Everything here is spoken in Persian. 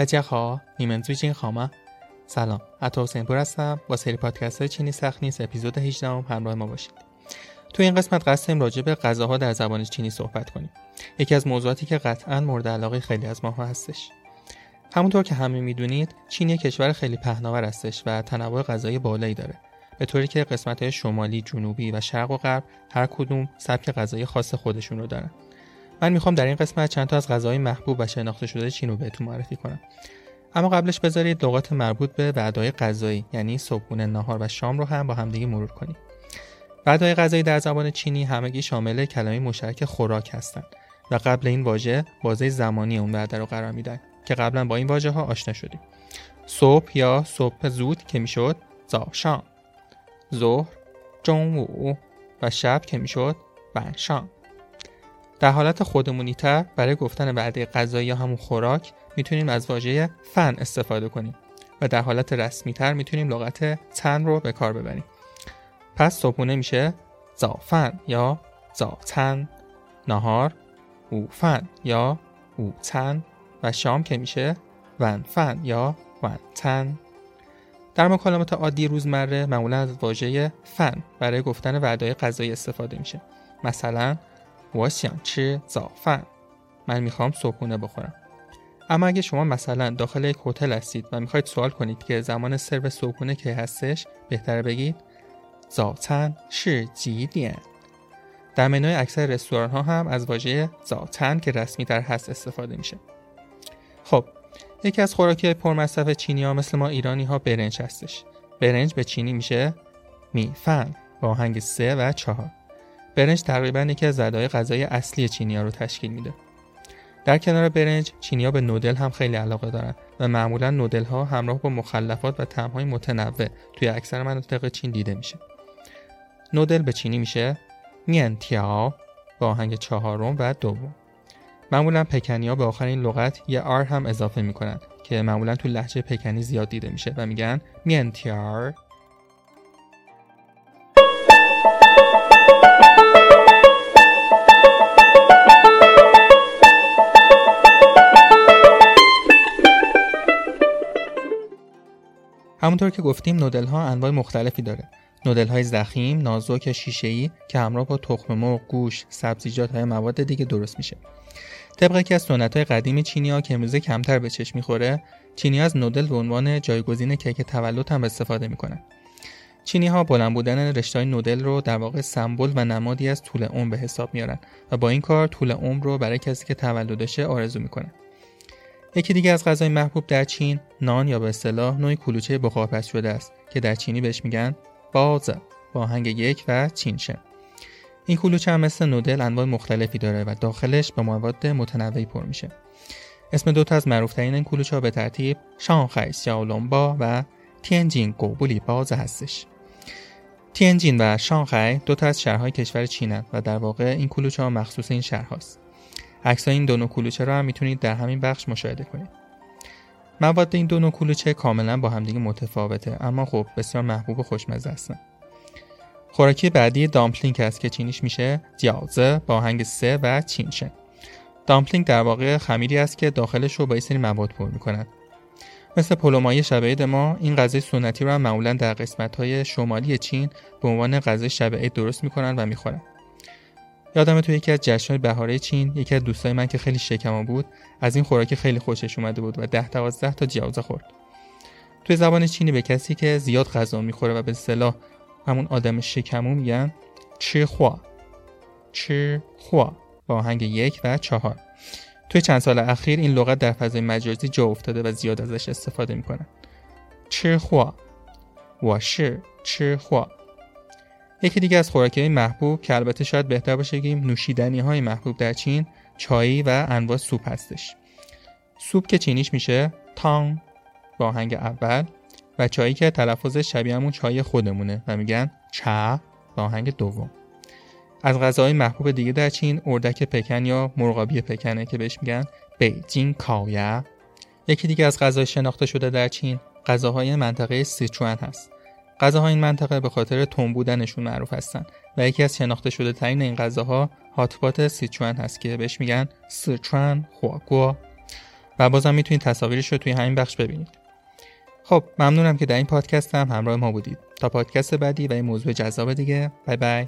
بچه ها خاما سلام با سری پادکست چینی سخت نیست اپیزود 18 هم همراه ما باشید. تو این قسمت قصدیم راجع به غذاها در زبان چینی صحبت کنیم. یکی از موضوعاتی که قطعا مورد علاقه خیلی از ماها هستش. همونطور که همه می‌دونید چین یک کشور خیلی پهناور هستش و تنوع غذایی بالایی داره. به طوری که قسمت‌های شمالی، جنوبی و شرق و غرب هر کدوم سبک غذایی خاص خودشون رو دارن. من می‌خوام در این قسمت چند تا از غذاهای محبوب و شناخته شده چین رو بهتون معرفی کنم. اما قبلش بذارید لغات مربوط به وعده‌های غذایی یعنی صبحونه، ناهار و شام رو هم با همدیگه مرور کنیم. وعده‌های غذایی در زبان چینی همگی شامل کلمه مشترک خوراک هستند و قبل این واژه بازه زمانی اون وعده رو قرار میدن که قبلا با این واژه ها آشنا شدیم. صبح یا صبح زود که می‌شد زاشام ظهر جنوع و شب که می‌شد شام در حالت خودمونی تر برای گفتن وعده غذایی یا همون خوراک می‌تونیم از واژه فن استفاده کنیم و در حالت رسمی تر می‌تونیم لغت تن رو به کار ببریم. پس صبحونه میشه زافن یا زاوتن نهار اوفن یا اوتن و شام که میشه ونفن یا ونتن در مکالمات عادی روزمره معمولا از واژه فن برای گفتن وعده‌های غذایی استفاده میشه. مثلا 我想吃早饭 من میخوام صبحونه بخورم اما اگه شما مثلا داخل یک هتل هستید و میخواید سوال کنید که زمان سرو صبحونه که هستش بهتره بگید زاوتن شی جی در منوی اکثر رستوران ها هم از واژه زاوتن که رسمی در هست استفاده میشه خب یکی از خوراکی پرمصرف چینی ها مثل ما ایرانی ها برنج هستش برنج به چینی میشه میفن با آهنگ سه و چهار برنج تقریبا یکی از زدهای غذای اصلی چینی ها رو تشکیل میده. در کنار برنج چینی به نودل هم خیلی علاقه دارن و معمولا نودل ها همراه با مخلفات و طعمهای متنوع توی اکثر مناطق چین دیده میشه. نودل به چینی میشه میانتیا با آهنگ چهارم و دوم. معمولا پکنی ها به آخر این لغت یه آر هم اضافه می‌کنن که معمولا تو لحجه پکنی زیاد دیده میشه و میگن میانتیار همونطور که گفتیم نودل ها انواع مختلفی داره نودل های زخیم، نازک شیشه ای که همراه با تخم مرغ، گوشت، سبزیجات های مواد دیگه درست میشه. طبق که از سنت های قدیم چینی ها که امروزه کمتر به چشم می‌خوره، چینی از نودل به عنوان جایگزین کیک تولد هم استفاده می‌کنن. چینی ها بلند بودن رشته نودل رو در واقع سمبل و نمادی از طول عمر به حساب میارن و با این کار طول عمر رو برای کسی که تولدشه آرزو می‌کنن. یکی دیگه از غذای محبوب در چین نان یا به اصطلاح نوعی کلوچه بخارپز شده است که در چینی بهش میگن باز با آهنگ یک و چینشه این کلوچه هم مثل نودل انواع مختلفی داره و داخلش به مواد متنوعی پر میشه. اسم دوتا از معروفترین این کلوچه ها به ترتیب شانخای سیاولونبا و تینجین گوبولی باز هستش. تینجین و شانخای دو تا از شهرهای کشور چینن و در واقع این کلوچه ها مخصوص این شهرهاست. عکس این دو نوع کلوچه رو هم می‌تونید در همین بخش مشاهده کنید. مواد این دو نوع کلوچه کاملا با همدیگه متفاوته اما خب بسیار محبوب و خوشمزه هستن. خوراکی بعدی dumpling است که چینیش میشه 饺子 با آهنگ سه و 轻声 dumpling در واقع خمیری است که داخلش رو با یه سری مواد پر می‌کنند مثل پلوماهی شب ما این غذای سنتی رو هم معمولا در قسمت های شمالی چین به عنوان غذای شب درست می‌کنن و می‌خورن. یادمه تو یکی از جشنهای بهاره چین یکی از دوستای من که خیلی شکمو بود از این خوراک خیلی خوشش اومده بود و ده دوازده تا جیازه خورد. توی زبان چینی به کسی که زیاد غذا می‌خوره و به اصطلاح همون آدم شکمو میگن چی خوا چی خوا با آهنگ یک و چهار. توی چند سال اخیر این لغت در فضای مجازی جا افتاده و زیاد ازش استفاده می‌کنن. چی خوا واشی چی خوا یکی دیگه از خوراکی محبوب که البته شاید بهتر باشه بگیم نوشیدنی های محبوب در چین چایی و انواع سوپ هستش. سوپ که چینیش میشه تانگ با آهنگ اول و چایی که تلفظش شبیه همون چای خودمونه و میگن چا با آهنگ دوم. از غذاهای محبوب دیگه در چین اردک پکن یا مرغابی پکنه که بهش میگن بیجین کاویا. یکی دیگه از غذای شناخته شده در چین غذاهای منطقه سیچوان هست. غذاهای این منطقه به خاطر تون بودنشون معروف هستن و یکی از شناخته شده ترین این غذاها هاتپات سیچوان هست که بهش میگن سیچوان خواگو و بازم می‌تونید تصاویرش رو توی همین بخش ببینید. خب ممنونم که در این پادکست هم همراه ما بودید. تا پادکست بعدی و این موضوع جذاب دیگه. بای بای.